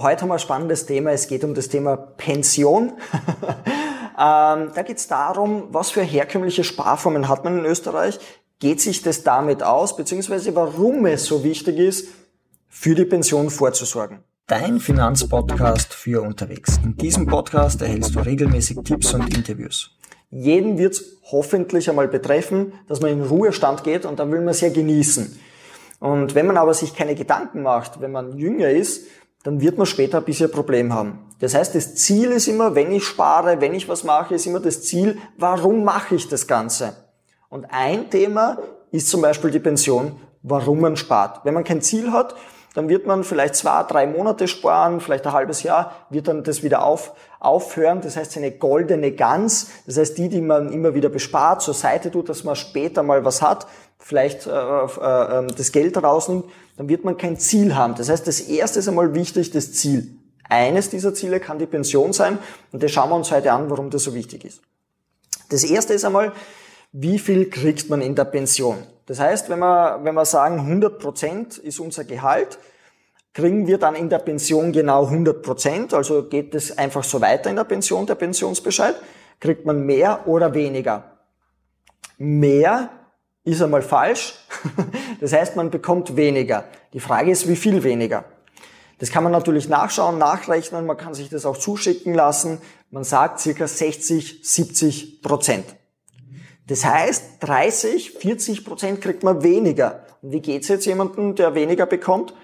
Heute haben wir ein spannendes Thema. Es geht um das Thema Pension. ähm, da geht es darum, was für herkömmliche Sparformen hat man in Österreich? Geht sich das damit aus, beziehungsweise warum es so wichtig ist, für die Pension vorzusorgen? Dein Finanzpodcast für unterwegs. In diesem Podcast erhältst du regelmäßig Tipps und Interviews. Jeden wird es hoffentlich einmal betreffen, dass man in Ruhestand geht und dann will man es ja genießen. Und wenn man aber sich keine Gedanken macht, wenn man jünger ist, dann wird man später ein bisschen ein Problem haben. Das heißt, das Ziel ist immer, wenn ich spare, wenn ich was mache, ist immer das Ziel, warum mache ich das Ganze? Und ein Thema ist zum Beispiel die Pension, warum man spart. Wenn man kein Ziel hat, dann wird man vielleicht zwei, drei Monate sparen, vielleicht ein halbes Jahr, wird dann das wieder auf, aufhören. Das heißt, eine goldene Gans, das heißt, die, die man immer wieder bespart, zur Seite tut, dass man später mal was hat, vielleicht äh, äh, ähm, das Geld rausnimmt, dann wird man kein Ziel haben. Das heißt, das erste ist einmal wichtig, das Ziel. Eines dieser Ziele kann die Pension sein und das schauen wir uns heute an, warum das so wichtig ist. Das erste ist einmal, wie viel kriegt man in der Pension? Das heißt, wenn wir, wenn wir sagen, 100 Prozent ist unser Gehalt, kriegen wir dann in der Pension genau 100 Prozent, also geht es einfach so weiter in der Pension, der Pensionsbescheid, kriegt man mehr oder weniger. Mehr ist einmal falsch. Das heißt, man bekommt weniger. Die Frage ist, wie viel weniger? Das kann man natürlich nachschauen, nachrechnen, man kann sich das auch zuschicken lassen. Man sagt circa 60, 70 Prozent. Das heißt, 30, 40 Prozent kriegt man weniger. Und wie geht's jetzt jemandem, der weniger bekommt?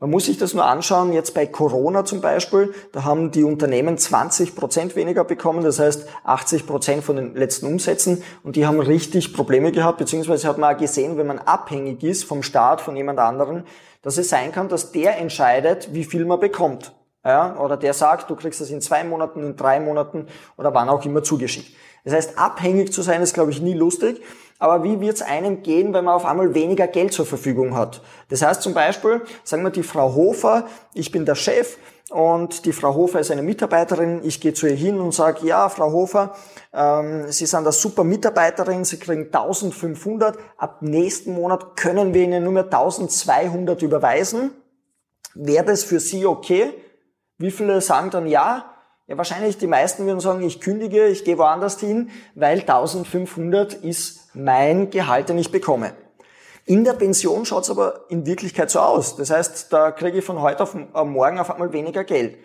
Man muss sich das nur anschauen, jetzt bei Corona zum Beispiel, da haben die Unternehmen 20 Prozent weniger bekommen, das heißt 80 Prozent von den letzten Umsätzen und die haben richtig Probleme gehabt, beziehungsweise hat man auch gesehen, wenn man abhängig ist vom Staat, von jemand anderen, dass es sein kann, dass der entscheidet, wie viel man bekommt. Ja, oder der sagt, du kriegst das in zwei Monaten, in drei Monaten oder wann auch immer zugeschickt. Das heißt, abhängig zu sein ist, glaube ich, nie lustig. Aber wie wird es einem gehen, wenn man auf einmal weniger Geld zur Verfügung hat? Das heißt zum Beispiel, sagen wir die Frau Hofer, ich bin der Chef und die Frau Hofer ist eine Mitarbeiterin. Ich gehe zu ihr hin und sage, ja, Frau Hofer, ähm, Sie sind eine super Mitarbeiterin, Sie kriegen 1500. Ab nächsten Monat können wir Ihnen nur mehr 1200 überweisen. Wäre das für Sie okay? Wie viele sagen dann ja? Ja, wahrscheinlich die meisten würden sagen, ich kündige, ich gehe woanders hin, weil 1500 ist mein Gehalt, den ich bekomme. In der Pension schaut es aber in Wirklichkeit so aus. Das heißt, da kriege ich von heute auf morgen auf einmal weniger Geld.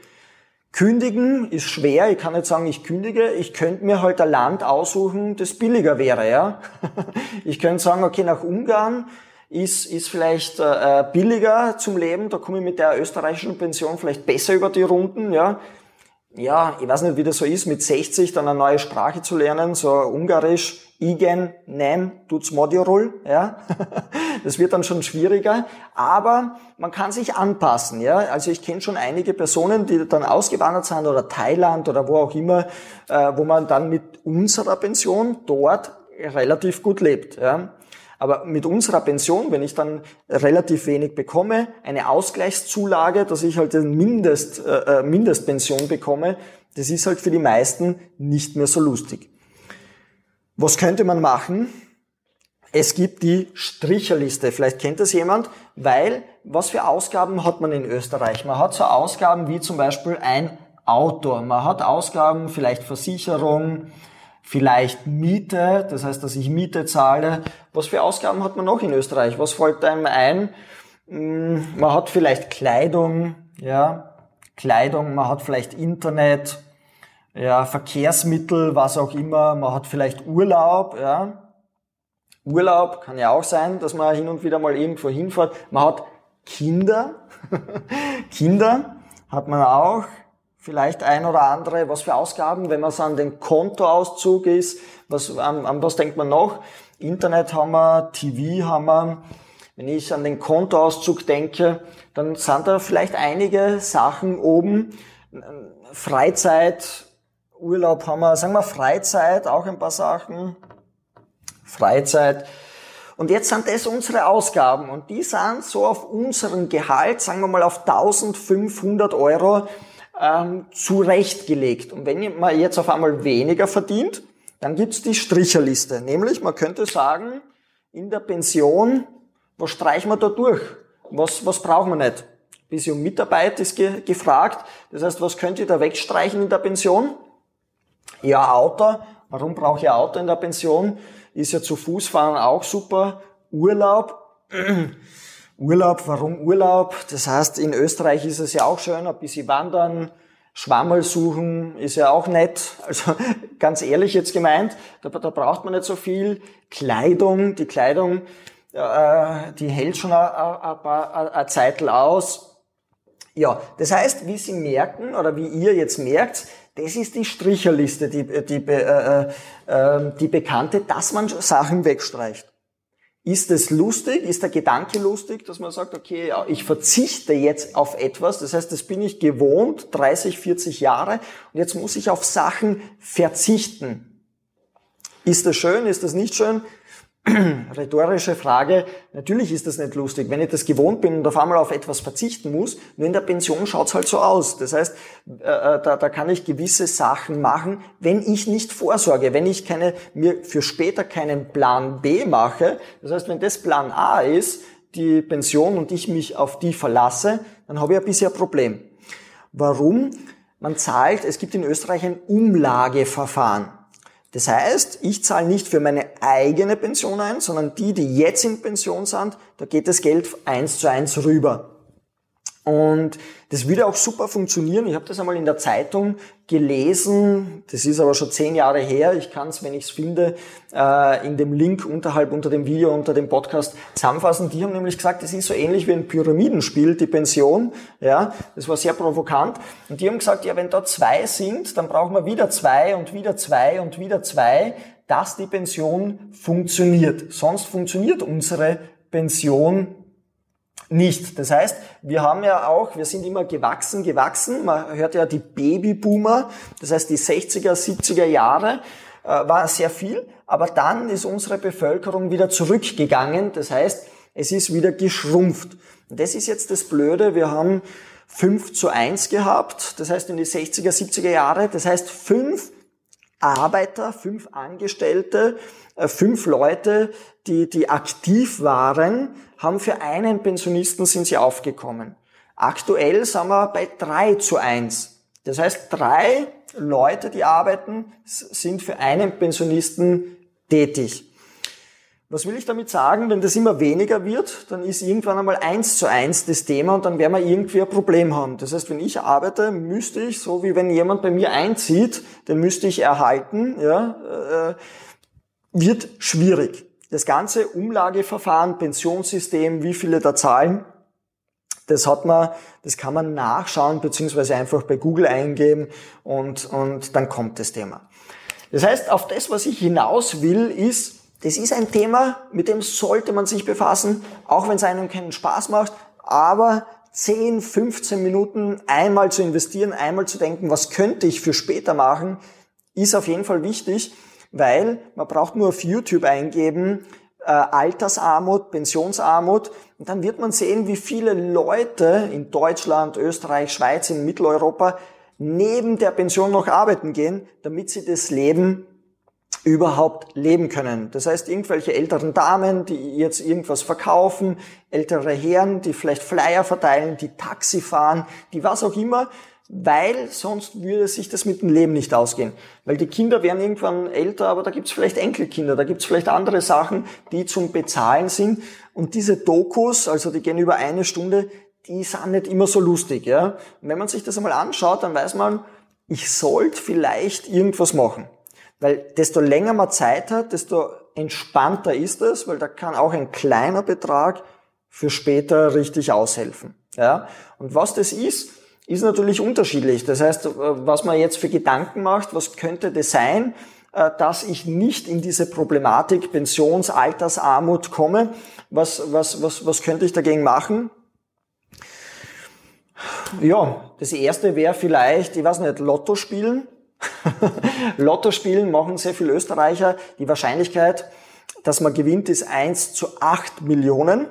Kündigen ist schwer. Ich kann nicht sagen, ich kündige. Ich könnte mir halt ein Land aussuchen, das billiger wäre. Ja, Ich könnte sagen, okay, nach Ungarn ist, ist vielleicht äh, billiger zum Leben. Da komme ich mit der österreichischen Pension vielleicht besser über die Runden. Ja, ja, ich weiß nicht, wie das so ist, mit 60 dann eine neue Sprache zu lernen, so Ungarisch, Igen, Nem, tut's Modiorul, ja. Das wird dann schon schwieriger, aber man kann sich anpassen, ja. Also ich kenne schon einige Personen, die dann ausgewandert sind oder Thailand oder wo auch immer, äh, wo man dann mit unserer Pension dort relativ gut lebt, ja. Aber mit unserer Pension, wenn ich dann relativ wenig bekomme, eine Ausgleichszulage, dass ich halt eine Mindest, äh, äh, Mindestpension bekomme, das ist halt für die meisten nicht mehr so lustig. Was könnte man machen? Es gibt die Stricherliste. Vielleicht kennt das jemand, weil was für Ausgaben hat man in Österreich? Man hat so Ausgaben wie zum Beispiel ein Auto. Man hat Ausgaben, vielleicht Versicherung, vielleicht Miete, das heißt, dass ich Miete zahle. Was für Ausgaben hat man noch in Österreich? Was fällt einem ein? Hm, man hat vielleicht Kleidung, ja, Kleidung, man hat vielleicht Internet, ja, Verkehrsmittel, was auch immer, man hat vielleicht Urlaub, ja. Urlaub kann ja auch sein, dass man hin und wieder mal irgendwo hinfährt. Man hat Kinder, Kinder hat man auch, vielleicht ein oder andere, was für Ausgaben, wenn man so an den Kontoauszug ist, was, an, an was denkt man noch? Internet haben wir, TV haben wir. Wenn ich an den Kontoauszug denke, dann sind da vielleicht einige Sachen oben. Freizeit, Urlaub haben wir, sagen wir Freizeit, auch ein paar Sachen. Freizeit. Und jetzt sind das unsere Ausgaben und die sind so auf unseren Gehalt, sagen wir mal auf 1500 Euro, ähm, zurechtgelegt. Und wenn man jetzt auf einmal weniger verdient, dann gibt's die Stricherliste. Nämlich, man könnte sagen, in der Pension, was streichen wir da durch? Was, was brauchen wir nicht? bisschen Mitarbeit ist ge gefragt. Das heißt, was könnt ihr da wegstreichen in der Pension? Ja, Auto. Warum brauche ich Auto in der Pension? Ist ja zu Fuß fahren auch super. Urlaub. Urlaub, warum Urlaub? Das heißt, in Österreich ist es ja auch schön, ein bisschen wandern, Schwammerl suchen ist ja auch nett. Also ganz ehrlich jetzt gemeint, da, da braucht man nicht so viel. Kleidung, die Kleidung, äh, die hält schon eine Zeit aus. Ja, das heißt, wie Sie merken oder wie ihr jetzt merkt, das ist die Stricherliste, die, die, äh, äh, die bekannte, dass man Sachen wegstreicht. Ist es lustig? Ist der Gedanke lustig, dass man sagt, okay, ich verzichte jetzt auf etwas, das heißt, das bin ich gewohnt, 30, 40 Jahre, und jetzt muss ich auf Sachen verzichten. Ist das schön? Ist das nicht schön? Rhetorische Frage, natürlich ist das nicht lustig. Wenn ich das gewohnt bin und auf einmal auf etwas verzichten muss, nur in der Pension schaut's halt so aus. Das heißt, äh, äh, da, da kann ich gewisse Sachen machen, wenn ich nicht vorsorge, wenn ich keine, mir für später keinen Plan B mache. Das heißt, wenn das Plan A ist, die Pension und ich mich auf die verlasse, dann habe ich ein bisschen ein Problem. Warum? Man zahlt, es gibt in Österreich ein Umlageverfahren. Das heißt, ich zahle nicht für meine eigene Pension ein, sondern die, die jetzt in Pension sind, da geht das Geld eins zu eins rüber. Und das würde auch super funktionieren. Ich habe das einmal in der Zeitung gelesen. Das ist aber schon zehn Jahre her. Ich kann es, wenn ich es finde, äh, in dem Link unterhalb unter dem Video, unter dem Podcast zusammenfassen. Die haben nämlich gesagt, das ist so ähnlich wie ein Pyramidenspiel, die Pension. Ja, das war sehr provokant. Und die haben gesagt, ja, wenn da zwei sind, dann brauchen wir wieder zwei und wieder zwei und wieder zwei, dass die Pension funktioniert. Sonst funktioniert unsere Pension nicht. Das heißt, wir haben ja auch, wir sind immer gewachsen, gewachsen. Man hört ja die Babyboomer, das heißt die 60er, 70er Jahre äh, war sehr viel, aber dann ist unsere Bevölkerung wieder zurückgegangen. Das heißt, es ist wieder geschrumpft. Und das ist jetzt das Blöde. Wir haben 5 zu 1 gehabt, das heißt in die 60er, 70er Jahre. Das heißt, fünf Arbeiter, fünf Angestellte, fünf Leute, die, die aktiv waren, haben für einen Pensionisten sind sie aufgekommen. Aktuell sind wir bei drei zu eins. Das heißt, drei Leute, die arbeiten, sind für einen Pensionisten tätig. Was will ich damit sagen? Wenn das immer weniger wird, dann ist irgendwann einmal eins zu eins das Thema und dann werden wir irgendwie ein Problem haben. Das heißt, wenn ich arbeite, müsste ich, so wie wenn jemand bei mir einzieht, den müsste ich erhalten, ja, äh, wird schwierig. Das ganze Umlageverfahren, Pensionssystem, wie viele da zahlen, das hat man, das kann man nachschauen, beziehungsweise einfach bei Google eingeben und, und dann kommt das Thema. Das heißt, auf das, was ich hinaus will, ist, das ist ein Thema, mit dem sollte man sich befassen, auch wenn es einem keinen Spaß macht, aber 10, 15 Minuten einmal zu investieren, einmal zu denken, was könnte ich für später machen, ist auf jeden Fall wichtig weil man braucht nur auf YouTube eingeben, äh, Altersarmut, Pensionsarmut und dann wird man sehen, wie viele Leute in Deutschland, Österreich, Schweiz, in Mitteleuropa neben der Pension noch arbeiten gehen, damit sie das Leben überhaupt leben können. Das heißt, irgendwelche älteren Damen, die jetzt irgendwas verkaufen, ältere Herren, die vielleicht Flyer verteilen, die Taxi fahren, die was auch immer, weil sonst würde sich das mit dem Leben nicht ausgehen. Weil die Kinder werden irgendwann älter, aber da gibt's vielleicht Enkelkinder, da gibt's vielleicht andere Sachen, die zum Bezahlen sind. Und diese Dokus, also die gehen über eine Stunde, die sind nicht immer so lustig. Ja? Und wenn man sich das einmal anschaut, dann weiß man, ich sollte vielleicht irgendwas machen. Weil desto länger man Zeit hat, desto entspannter ist es, weil da kann auch ein kleiner Betrag für später richtig aushelfen. Ja? Und was das ist, ist natürlich unterschiedlich. Das heißt, äh, was man jetzt für Gedanken macht, was könnte das sein, äh, dass ich nicht in diese Problematik Pensionsaltersarmut komme, was, was, was, was könnte ich dagegen machen? Ja, das erste wäre vielleicht, ich weiß nicht, Lotto spielen. Lotto spielen machen sehr viele Österreicher. Die Wahrscheinlichkeit, dass man gewinnt, ist 1 zu 8 Millionen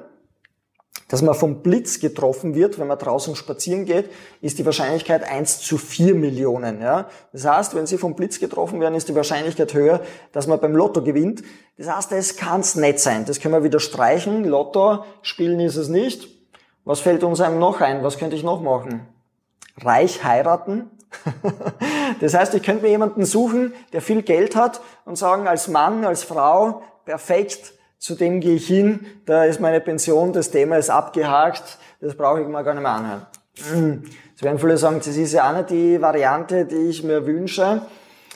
dass man vom Blitz getroffen wird, wenn man draußen spazieren geht, ist die Wahrscheinlichkeit 1 zu 4 Millionen. Ja? Das heißt, wenn Sie vom Blitz getroffen werden, ist die Wahrscheinlichkeit höher, dass man beim Lotto gewinnt. Das heißt, es kann es nicht sein. Das können wir wieder streichen. Lotto spielen ist es nicht. Was fällt uns einem noch ein? Was könnte ich noch machen? Reich heiraten. das heißt, ich könnte mir jemanden suchen, der viel Geld hat und sagen, als Mann, als Frau, perfekt, zu dem gehe ich hin, da ist meine Pension, das Thema ist abgehakt, das brauche ich mal gar nicht mehr anhören. Es werden viele sagen, das ist ja auch nicht die Variante, die ich mir wünsche.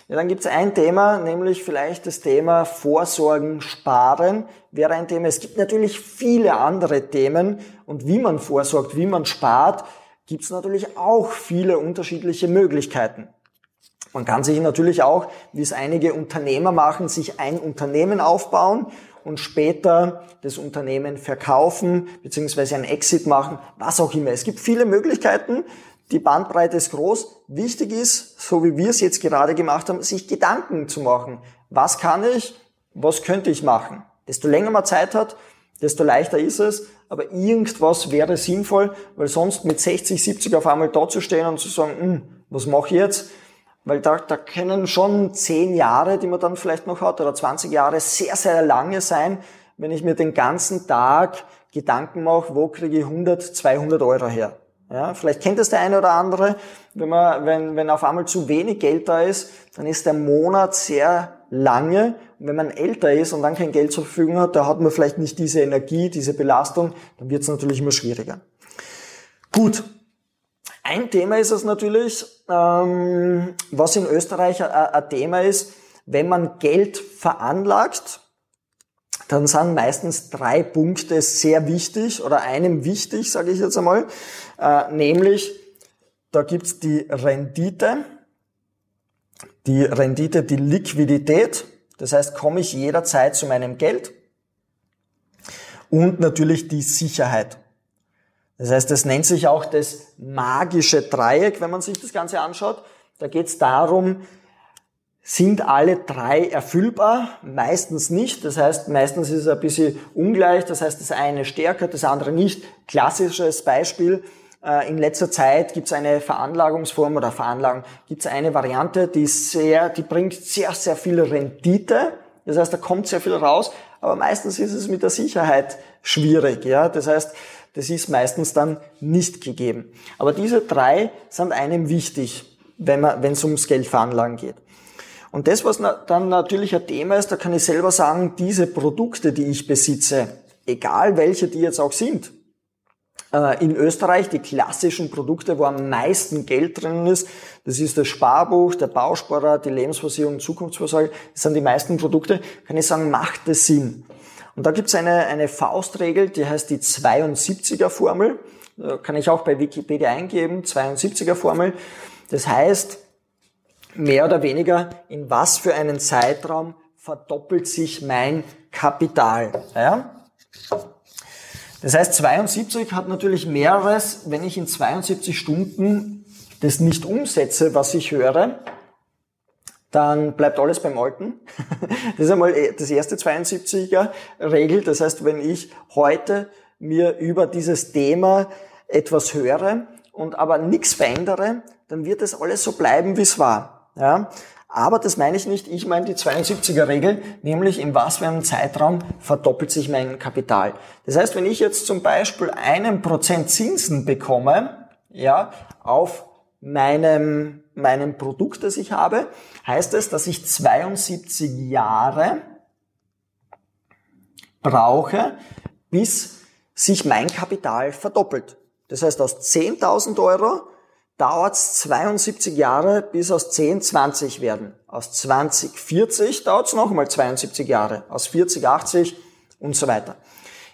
Ja, dann gibt es ein Thema, nämlich vielleicht das Thema Vorsorgen, Sparen wäre ein Thema. Es gibt natürlich viele andere Themen und wie man vorsorgt, wie man spart, gibt es natürlich auch viele unterschiedliche Möglichkeiten. Man kann sich natürlich auch, wie es einige Unternehmer machen, sich ein Unternehmen aufbauen und später das Unternehmen verkaufen beziehungsweise ein Exit machen, was auch immer. Es gibt viele Möglichkeiten. Die Bandbreite ist groß. Wichtig ist, so wie wir es jetzt gerade gemacht haben, sich Gedanken zu machen. Was kann ich? Was könnte ich machen? Desto länger man Zeit hat, desto leichter ist es. Aber irgendwas wäre sinnvoll, weil sonst mit 60, 70 auf einmal da zu stehen und zu sagen, hm, was mache ich jetzt? Weil da, da können schon 10 Jahre, die man dann vielleicht noch hat, oder 20 Jahre sehr, sehr lange sein, wenn ich mir den ganzen Tag Gedanken mache, wo kriege ich 100, 200 Euro her? Ja, vielleicht kennt das der eine oder andere. Wenn, man, wenn, wenn auf einmal zu wenig Geld da ist, dann ist der Monat sehr lange. Und wenn man älter ist und dann kein Geld zur Verfügung hat, da hat man vielleicht nicht diese Energie, diese Belastung, dann wird es natürlich immer schwieriger. Gut. Ein Thema ist es natürlich, ähm, was in Österreich ein Thema ist, wenn man Geld veranlagt, dann sind meistens drei Punkte sehr wichtig oder einem wichtig, sage ich jetzt einmal, äh, nämlich da gibt's die Rendite, die Rendite, die Liquidität, das heißt, komme ich jederzeit zu meinem Geld? Und natürlich die Sicherheit. Das heißt, das nennt sich auch das magische Dreieck, wenn man sich das Ganze anschaut. Da geht es darum, sind alle drei erfüllbar? Meistens nicht. Das heißt, meistens ist es ein bisschen ungleich. Das heißt, das eine stärker, das andere nicht. Klassisches Beispiel. Äh, in letzter Zeit gibt es eine Veranlagungsform oder Veranlagung, gibt es eine Variante, die sehr, die bringt sehr, sehr viel Rendite. Das heißt, da kommt sehr viel raus, aber meistens ist es mit der Sicherheit schwierig. Ja, das heißt, das ist meistens dann nicht gegeben. Aber diese drei sind einem wichtig, wenn es ums Geld veranlagen geht. Und das, was dann natürlich ein Thema ist, da kann ich selber sagen, diese Produkte, die ich besitze, egal welche die jetzt auch sind, äh, in Österreich die klassischen Produkte, wo am meisten Geld drin ist, das ist das Sparbuch, der Bausparer, die Lebensversicherung, Zukunftsvorsorge, das sind die meisten Produkte, kann ich sagen, macht es Sinn. Und da gibt es eine, eine Faustregel, die heißt die 72er Formel, kann ich auch bei Wikipedia eingeben, 72er Formel. Das heißt, mehr oder weniger, in was für einen Zeitraum verdoppelt sich mein Kapital. Ja? Das heißt, 72 hat natürlich mehreres, wenn ich in 72 Stunden das nicht umsetze, was ich höre, dann bleibt alles beim Alten. Das ist einmal das erste 72er Regel. Das heißt, wenn ich heute mir über dieses Thema etwas höre und aber nichts verändere, dann wird es alles so bleiben, wie es war. Ja? Aber das meine ich nicht. Ich meine die 72er-Regel, nämlich in was für einem Zeitraum verdoppelt sich mein Kapital. Das heißt, wenn ich jetzt zum Beispiel einen Prozent Zinsen bekomme, ja, auf meinem, meinem Produkt, das ich habe, heißt es, dass ich 72 Jahre brauche, bis sich mein Kapital verdoppelt. Das heißt, aus 10.000 Euro dauert es 72 Jahre, bis aus 10 20 werden. Aus 20 40 dauert es nochmal 72 Jahre. Aus 40 80 und so weiter.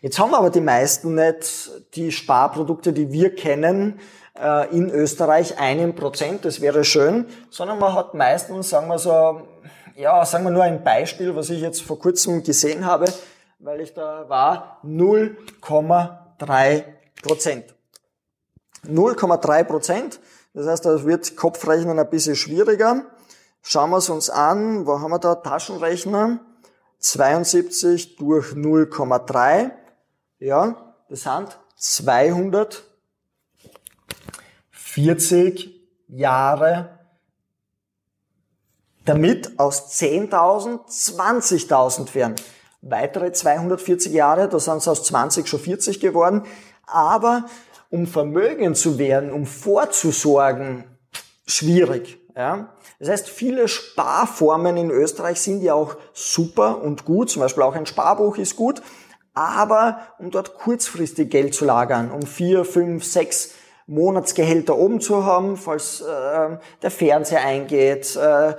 Jetzt haben aber die meisten nicht die Sparprodukte, die wir kennen, äh, in Österreich einen Prozent, das wäre schön, sondern man hat meistens, sagen wir so, ja, sagen wir nur ein Beispiel, was ich jetzt vor kurzem gesehen habe, weil ich da war, 0,3 Prozent. 0,3 Prozent. Das heißt, da wird Kopfrechnen ein bisschen schwieriger. Schauen wir es uns an. Wo haben wir da? Taschenrechner. 72 durch 0,3. Ja, das sind 240 Jahre, damit aus 10.000 20.000 werden. Weitere 240 Jahre, da sind es aus 20 schon 40 geworden. Aber um Vermögen zu werden, um vorzusorgen, schwierig. Ja? Das heißt, viele Sparformen in Österreich sind ja auch super und gut. Zum Beispiel auch ein Sparbuch ist gut. Aber um dort kurzfristig Geld zu lagern, um vier, fünf, sechs Monatsgehälter oben zu haben, falls äh, der Fernseher eingeht, äh,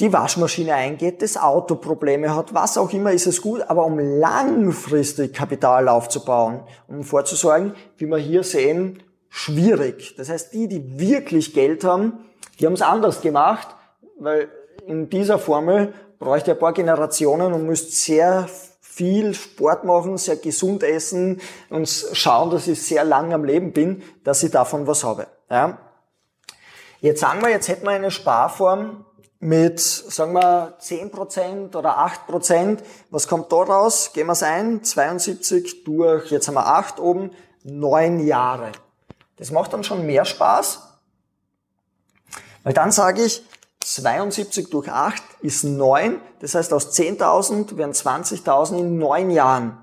die Waschmaschine eingeht, das Auto Probleme hat, was auch immer, ist es gut. Aber um langfristig Kapital aufzubauen, um vorzusorgen, wie wir hier sehen, schwierig. Das heißt, die, die wirklich Geld haben, die haben es anders gemacht, weil in dieser Formel bräuchte ein paar Generationen und müsst sehr viel Sport machen, sehr gesund essen und schauen, dass ich sehr lang am Leben bin, dass ich davon was habe. Ja? Jetzt sagen wir, jetzt hätten wir eine Sparform mit, sagen wir, 10% oder 8%. Was kommt da raus? Gehen wir es ein. 72 durch, jetzt haben wir 8 oben, 9 Jahre. Das macht dann schon mehr Spaß. Weil dann sage ich, 72 durch 8 ist 9. Das heißt, aus 10.000 werden 20.000 in 9 Jahren.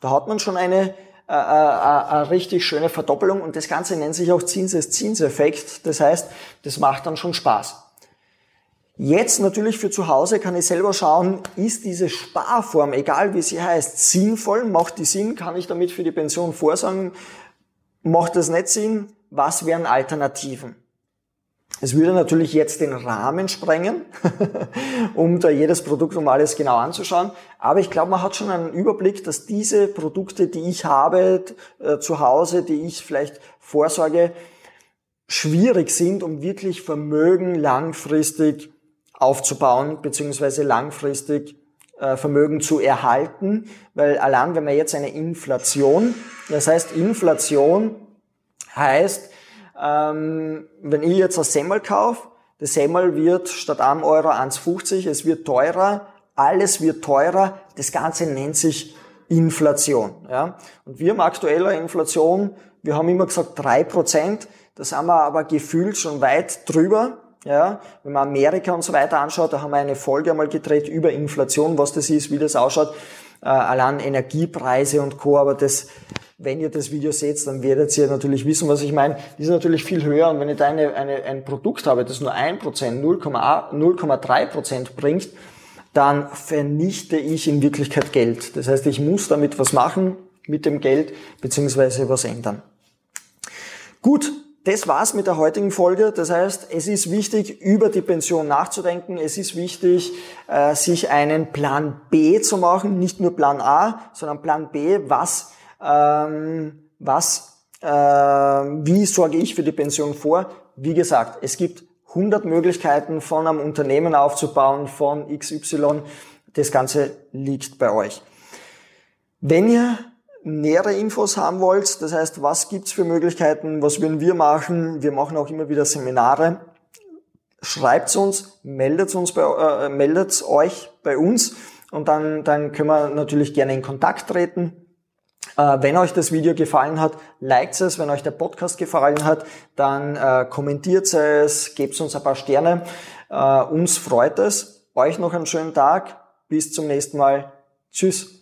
Da hat man schon eine, äh, äh, eine richtig schöne Verdoppelung und das Ganze nennt sich auch Zinseszinseffekt. Das heißt, das macht dann schon Spaß. Jetzt natürlich für zu Hause kann ich selber schauen, ist diese Sparform, egal wie sie heißt, sinnvoll? Macht die Sinn? Kann ich damit für die Pension vorsorgen? Macht das nicht Sinn? Was wären Alternativen? Es würde natürlich jetzt den Rahmen sprengen, um da jedes Produkt um alles genau anzuschauen. Aber ich glaube, man hat schon einen Überblick, dass diese Produkte, die ich habe äh, zu Hause, die ich vielleicht vorsorge, schwierig sind, um wirklich Vermögen langfristig aufzubauen, beziehungsweise langfristig äh, Vermögen zu erhalten. Weil allein, wenn man jetzt eine Inflation, das heißt Inflation heißt, ähm, wenn ich jetzt ein Semmel kaufe, das Semmel wird statt 1 Euro 1,50, es wird teurer, alles wird teurer, das Ganze nennt sich Inflation. Ja? Und wir haben aktueller Inflation, wir haben immer gesagt 3%, das haben wir aber gefühlt schon weit drüber. Ja, wenn man Amerika und so weiter anschaut, da haben wir eine Folge einmal gedreht über Inflation, was das ist, wie das ausschaut, äh, allein Energiepreise und Co. Aber das wenn ihr das Video seht, dann werdet ihr natürlich wissen, was ich meine. Die ist natürlich viel höher und wenn ich da eine, eine, ein Produkt habe, das nur 1%, 0,3% bringt, dann vernichte ich in Wirklichkeit Geld. Das heißt, ich muss damit was machen mit dem Geld beziehungsweise was ändern. Gut, das war's mit der heutigen Folge. Das heißt, es ist wichtig, über die Pension nachzudenken. Es ist wichtig, äh, sich einen Plan B zu machen, nicht nur Plan A, sondern Plan B, was ähm, was, äh, wie sorge ich für die Pension vor? Wie gesagt, es gibt 100 Möglichkeiten von einem Unternehmen aufzubauen, von XY. Das Ganze liegt bei euch. Wenn ihr nähere Infos haben wollt, das heißt, was gibt's für Möglichkeiten, was würden wir machen, wir machen auch immer wieder Seminare, schreibt uns, meldet uns bei, äh, meldet euch bei uns und dann, dann können wir natürlich gerne in Kontakt treten. Äh, wenn euch das Video gefallen hat, liked es. Wenn euch der Podcast gefallen hat, dann äh, kommentiert es, gebt uns ein paar Sterne. Äh, uns freut es. Euch noch einen schönen Tag. Bis zum nächsten Mal. Tschüss.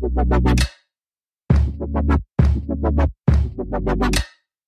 Thank you.